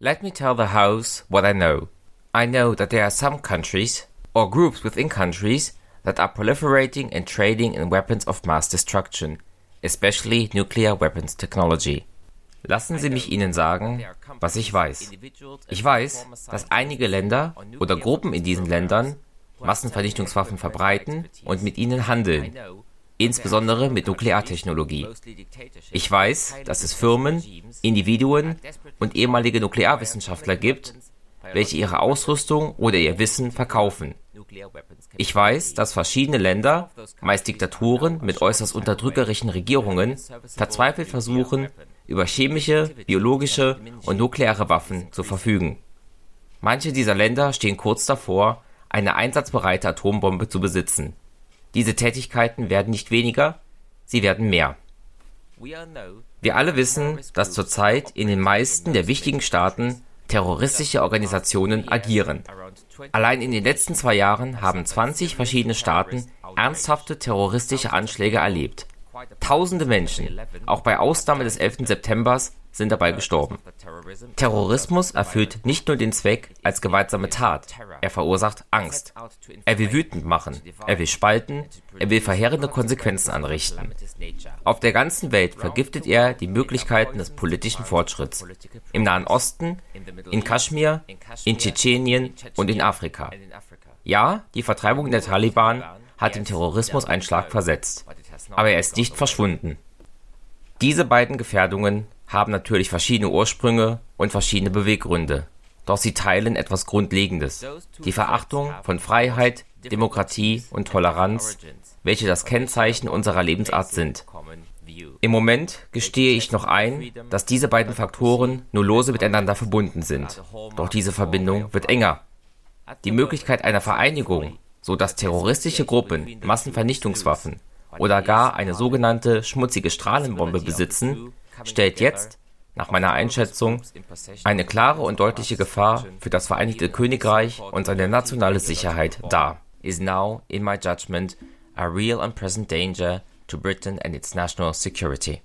Let me tell the House what I know. I know that there are some countries, or groups within countries, that are proliferating and trading in weapons of mass destruction, especially nuclear weapons technology. Lassen Sie mich Ihnen sagen, was ich weiß. Ich weiß, dass einige Länder oder Gruppen in diesen Ländern Massenvernichtungswaffen verbreiten und mit ihnen handeln, insbesondere mit Nukleartechnologie. Ich weiß, dass es Firmen, Individuen und ehemalige Nuklearwissenschaftler gibt, welche ihre Ausrüstung oder ihr Wissen verkaufen. Ich weiß, dass verschiedene Länder, meist Diktaturen mit äußerst unterdrückerischen Regierungen, verzweifelt versuchen, über chemische, biologische und nukleare Waffen zu verfügen. Manche dieser Länder stehen kurz davor, eine einsatzbereite Atombombe zu besitzen. Diese Tätigkeiten werden nicht weniger, sie werden mehr. Wir alle wissen, dass zurzeit in den meisten der wichtigen Staaten terroristische Organisationen agieren. Allein in den letzten zwei Jahren haben 20 verschiedene Staaten ernsthafte terroristische Anschläge erlebt. Tausende Menschen, auch bei Ausnahme des 11. Septembers, sind dabei gestorben. Terrorismus erfüllt nicht nur den Zweck als gewaltsame Tat, er verursacht Angst. Er will wütend machen, er will spalten, er will verheerende Konsequenzen anrichten. Auf der ganzen Welt vergiftet er die Möglichkeiten des politischen Fortschritts. Im Nahen Osten, in Kaschmir, in Tschetschenien und in Afrika. Ja, die Vertreibung der Taliban hat dem Terrorismus einen Schlag versetzt, aber er ist nicht verschwunden. Diese beiden Gefährdungen haben natürlich verschiedene Ursprünge und verschiedene Beweggründe, doch sie teilen etwas Grundlegendes, die Verachtung von Freiheit, Demokratie und Toleranz, welche das Kennzeichen unserer Lebensart sind. Im Moment gestehe ich noch ein, dass diese beiden Faktoren nur lose miteinander verbunden sind, doch diese Verbindung wird enger. Die Möglichkeit einer Vereinigung, so dass terroristische Gruppen Massenvernichtungswaffen oder gar eine sogenannte schmutzige Strahlenbombe besitzen, stellt jetzt, nach meiner Einschätzung, eine klare und deutliche Gefahr für das Vereinigte Königreich und seine nationale Sicherheit dar. Is now, in my judgment, a real and present danger to Britain and its national security.